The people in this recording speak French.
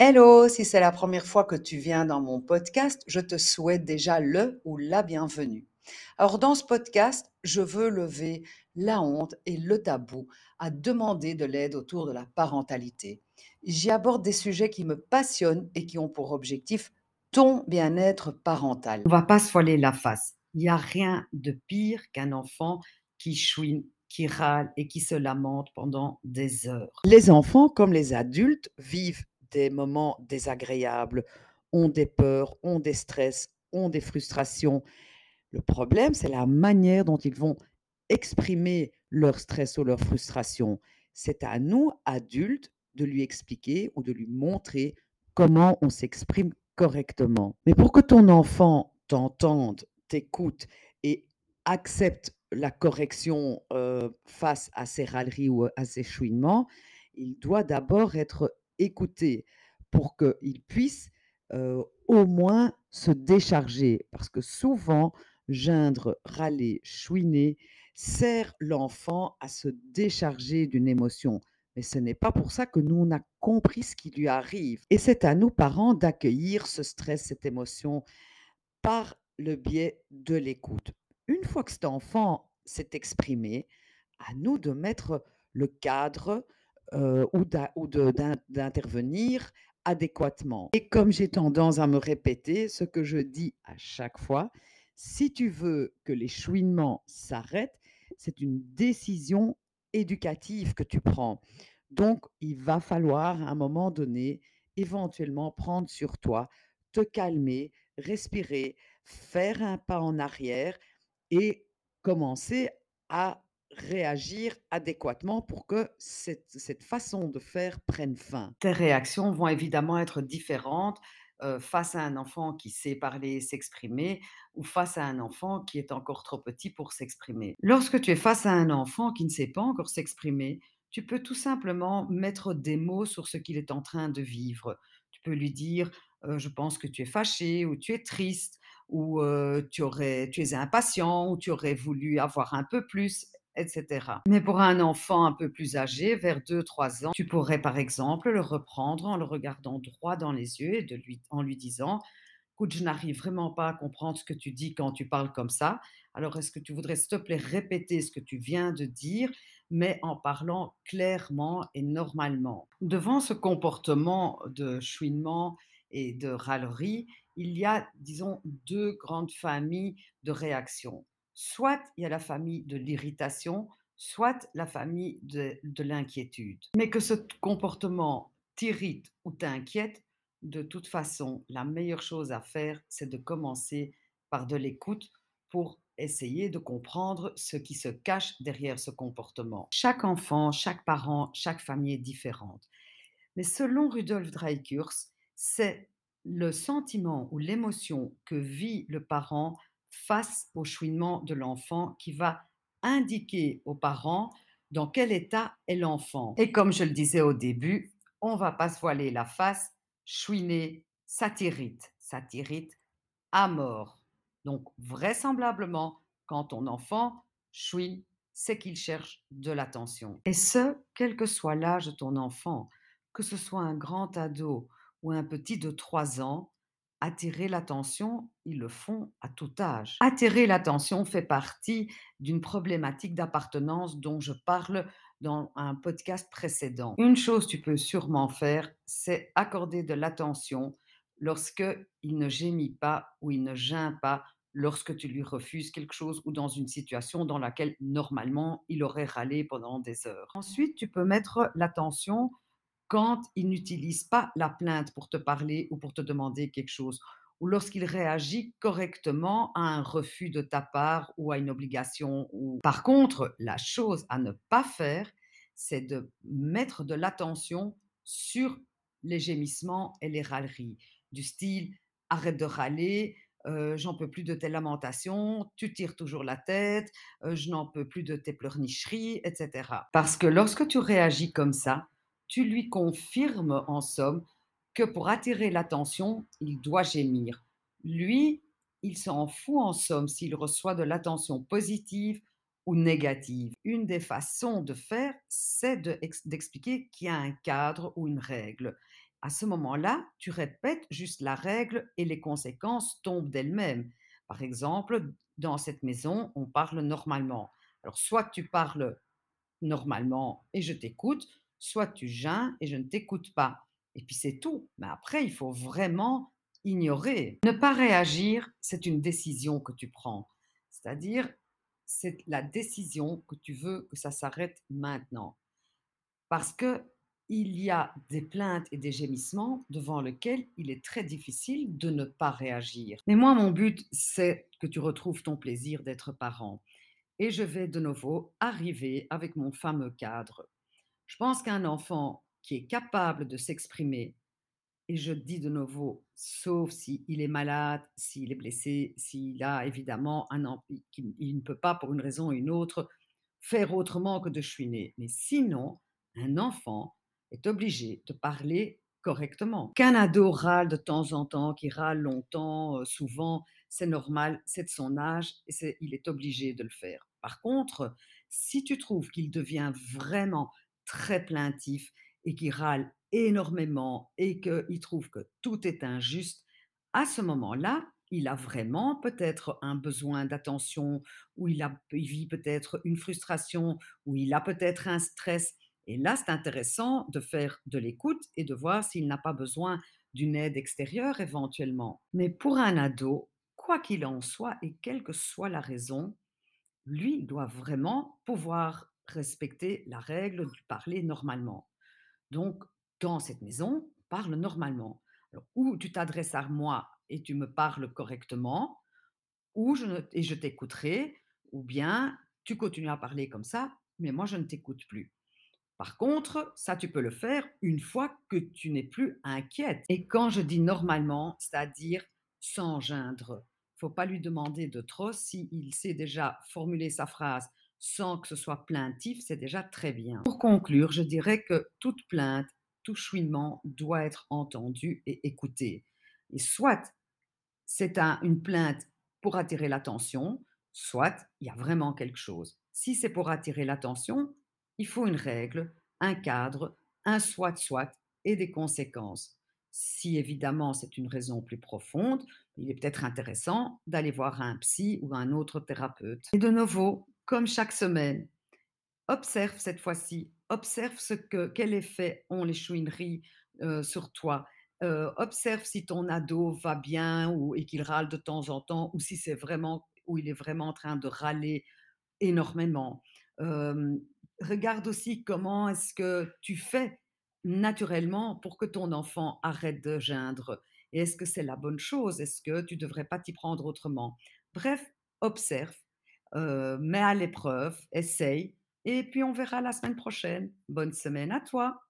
Hello, si c'est la première fois que tu viens dans mon podcast, je te souhaite déjà le ou la bienvenue. Alors dans ce podcast, je veux lever la honte et le tabou à demander de l'aide autour de la parentalité. J'y aborde des sujets qui me passionnent et qui ont pour objectif ton bien-être parental. On va pas se voiler la face. Il n'y a rien de pire qu'un enfant qui chouine, qui râle et qui se lamente pendant des heures. Les enfants, comme les adultes, vivent des moments désagréables, ont des peurs, ont des stress, ont des frustrations. Le problème, c'est la manière dont ils vont exprimer leur stress ou leur frustration. C'est à nous, adultes, de lui expliquer ou de lui montrer comment on s'exprime correctement. Mais pour que ton enfant t'entende, t'écoute et accepte la correction euh, face à ses râleries ou à ses chouinements, il doit d'abord être écouté pour qu'il puisse euh, au moins se décharger. Parce que souvent, geindre, râler, chouiner sert l'enfant à se décharger d'une émotion. Mais ce n'est pas pour ça que nous, on a compris ce qui lui arrive. Et c'est à nous, parents, d'accueillir ce stress, cette émotion par le biais de l'écoute. Une fois que cet enfant s'est exprimé, à nous de mettre le cadre euh, ou d'intervenir adéquatement. Et comme j'ai tendance à me répéter ce que je dis à chaque fois, si tu veux que les chouinements s'arrêtent, c'est une décision éducative que tu prends. Donc, il va falloir à un moment donné, éventuellement, prendre sur toi, te calmer, respirer, faire un pas en arrière et commencer à réagir adéquatement pour que cette, cette façon de faire prenne fin. Tes réactions vont évidemment être différentes euh, face à un enfant qui sait parler, s'exprimer, ou face à un enfant qui est encore trop petit pour s'exprimer. Lorsque tu es face à un enfant qui ne sait pas encore s'exprimer, tu peux tout simplement mettre des mots sur ce qu'il est en train de vivre. Tu peux lui dire, euh, je pense que tu es fâché, ou tu es triste, ou euh, tu es impatient, ou tu aurais voulu avoir un peu plus, etc. Mais pour un enfant un peu plus âgé, vers 2-3 ans, tu pourrais par exemple le reprendre en le regardant droit dans les yeux et de lui, en lui disant Écoute, je n'arrive vraiment pas à comprendre ce que tu dis quand tu parles comme ça. Alors, est-ce que tu voudrais, s'il te plaît, répéter ce que tu viens de dire, mais en parlant clairement et normalement Devant ce comportement de chouinement et de râlerie, il y a, disons, deux grandes familles de réactions soit il y a la famille de l'irritation, soit la famille de, l'inquiétude. Mais que ce comportement t'irrite ou t'inquiète, de toute façon, la meilleure chose à faire, c'est de commencer par de l'écoute pour essayer de comprendre ce qui se cache derrière ce comportement. Chaque enfant, chaque parent, chaque famille est différente. Mais selon Rudolf Dreikurs, c'est le sentiment ou l'émotion que vit le parent face au chouinement de l'enfant qui va indiquer aux parents dans quel état est l'enfant. Et comme je le disais au début, on va pas se voiler la face, chouiner, ça t'irrite à mort. Donc vraisemblablement, quand ton enfant chouine, c'est qu'il cherche de l'attention. Et ce, quel que soit l'âge de ton enfant, que ce soit un grand ado ou un petit de 3 ans, attirer l'attention, ils le font à tout âge. Attirer l'attention fait partie d'une problématique d'appartenance dont je parle dans un podcast précédent. Une chose tu peux sûrement faire, c'est accorder de l'attention lorsque il ne gémit pas ou il ne geint pas lorsque tu lui refuses quelque chose ou dans une situation dans laquelle normalement il aurait râlé pendant des heures. Ensuite, tu peux mettre l'attention quand il n'utilise pas la plainte pour te parler ou pour te demander quelque chose, ou lorsqu'il réagit correctement à un refus de ta part ou à une obligation. Ou... Par contre, la chose à ne pas faire, c'est de mettre de l'attention sur les gémissements et les râleries, du style arrête de râler, euh, j'en peux plus de tes lamentations, tu tires toujours la tête, euh, je n'en peux plus de tes pleurnicheries, etc. Parce que lorsque tu réagis comme ça, tu lui confirmes en somme que pour attirer l'attention, il doit gémir. Lui, il s'en fout en somme s'il reçoit de l'attention positive ou négative. Une des façons de faire, c'est d'expliquer qu'il y a un cadre ou une règle À ce moment-là, tu répètes juste la règle et les conséquences tombent d'elles-mêmes. Par exemple, dans cette maison, on parle normalement. Alors, soit tu parles normalement et je t'écoute, soit tu geins et je ne t'écoute pas. Et puis c'est tout. Mais après, il faut vraiment ignorer. Ne pas réagir, c'est une décision que tu prends. C'est-à-dire, c'est la décision que tu veux que ça s'arrête maintenant. Parce que il y a des plaintes et des gémissements devant lesquels il est très difficile de ne pas réagir. Mais moi, mon but, c'est que tu retrouves ton plaisir d'être parent. Et je vais de nouveau arriver avec mon fameux cadre. Je pense qu'un enfant qui est capable de s'exprimer, et je dis de nouveau, sauf s'il est malade, s'il est blessé, s'il a évidemment un il ne peut pas pour une raison ou une autre faire autrement que de chouiner. Mais sinon, un enfant est obligé de parler correctement. Qu'un ado râle de temps en temps, qui râle longtemps, euh, souvent, c'est normal, c'est de son âge et il est obligé de le faire. Par contre, si tu trouves qu'il devient vraiment très plaintif et qu'il râle énormément et qu'il trouve que tout est injuste, à ce moment-là, il a vraiment peut-être un besoin d'attention, ou il, a, il vit peut-être une frustration, ou il a peut-être un stress. Et là, c'est intéressant de faire de l'écoute et de voir s'il n'a pas besoin d'une aide extérieure éventuellement. Mais pour un ado, quoi qu'il en soit et quelle que soit la raison, lui doit vraiment pouvoir respecter la règle du parler normalement. Donc, dans cette maison, parle normalement. ou tu t'adresses à moi et tu me parles correctement, ou je ne, et je t'écouterai, ou bien tu continues à parler comme ça, mais moi je ne t'écoute plus. Par contre, ça tu peux le faire une fois que tu n'es plus inquiète. Et quand je dis normalement, c'est-à-dire sans geindre, faut pas lui demander de trop. S'il sait déjà formuler sa phrase sans que ce soit plaintif, c'est déjà très bien. Pour conclure, je dirais que toute plainte, tout chouinement doit être entendu et écouté. Et soit c'est une plainte pour attirer l'attention, soit il y a vraiment quelque chose. Si c'est pour attirer l'attention, il faut une règle, un cadre, un soit-soit et des conséquences. Si évidemment c'est une raison plus profonde, il est peut-être intéressant d'aller voir un psy ou un autre thérapeute. Et de nouveau, comme chaque semaine, observe cette fois-ci, observe ce que, quel effet ont les chouineries euh, sur toi. Euh, observe si ton ado va bien ou, et qu'il râle de temps en temps ou si c'est vraiment ou il est vraiment en train de râler énormément. Euh, regarde aussi comment est-ce que tu fais naturellement pour que ton enfant arrête de geindre Et est-ce que c'est la bonne chose? Est-ce que tu devrais pas t'y prendre autrement? Bref, observe, mets à l'épreuve, essaye, et puis on verra la semaine prochaine. Bonne semaine à toi